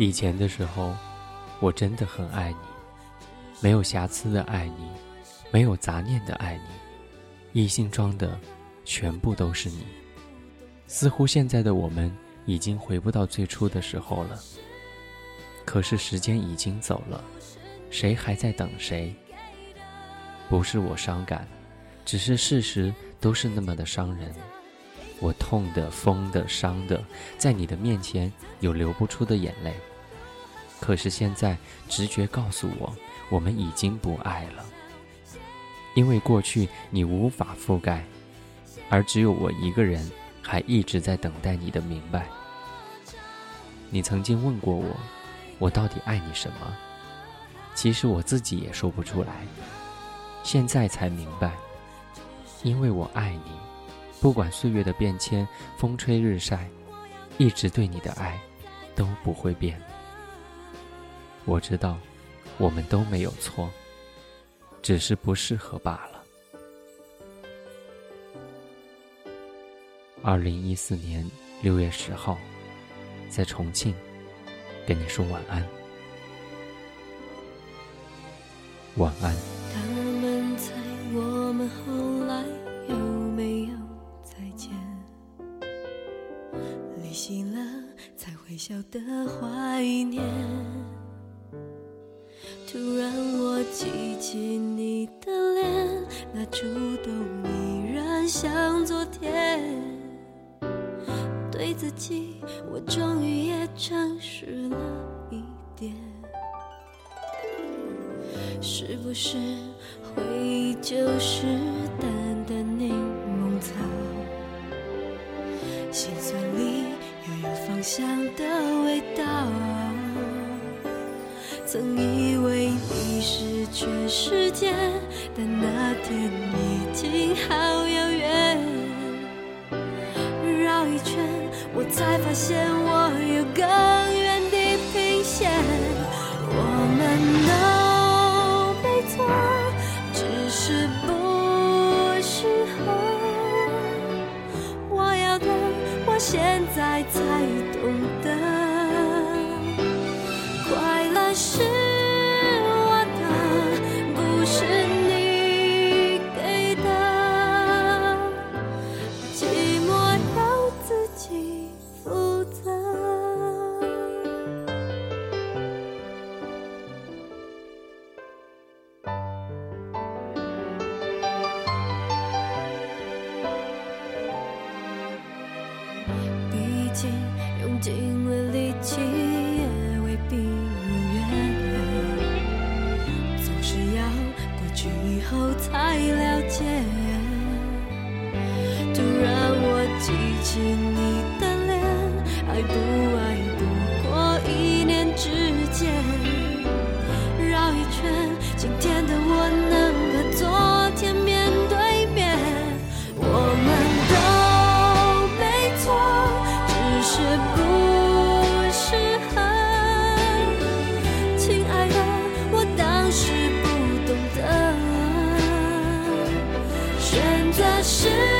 以前的时候，我真的很爱你，没有瑕疵的爱你，没有杂念的爱你，一心装的全部都是你。似乎现在的我们已经回不到最初的时候了。可是时间已经走了，谁还在等谁？不是我伤感，只是事实都是那么的伤人。我痛的、疯的、伤的，在你的面前有流不出的眼泪。可是现在直觉告诉我，我们已经不爱了，因为过去你无法覆盖，而只有我一个人还一直在等待你的明白。你曾经问过我。我到底爱你什么？其实我自己也说不出来，现在才明白，因为我爱你，不管岁月的变迁，风吹日晒，一直对你的爱都不会变。我知道，我们都没有错，只是不适合罢了。二零一四年六月十号，在重庆。跟你说晚安，晚安。他们猜我们后来有没有再见？离席了才会晓得怀念。突然我记起你的脸，那触动依然像昨天。对自己，我终于也诚实了一点。是不是回忆就是淡淡柠檬草？心酸里又有芳香的味道。曾以为你是全世界，但那天已经好遥远。绕一圈。我才发现我有更远地平线，我们都没错，只是不适合。我要的，我现在才懂得，毕竟用尽了力气也未必如愿。总是要过去以后才了解。突然我记起你的脸，爱不爱不过一念之间，绕一圈，今天。选择是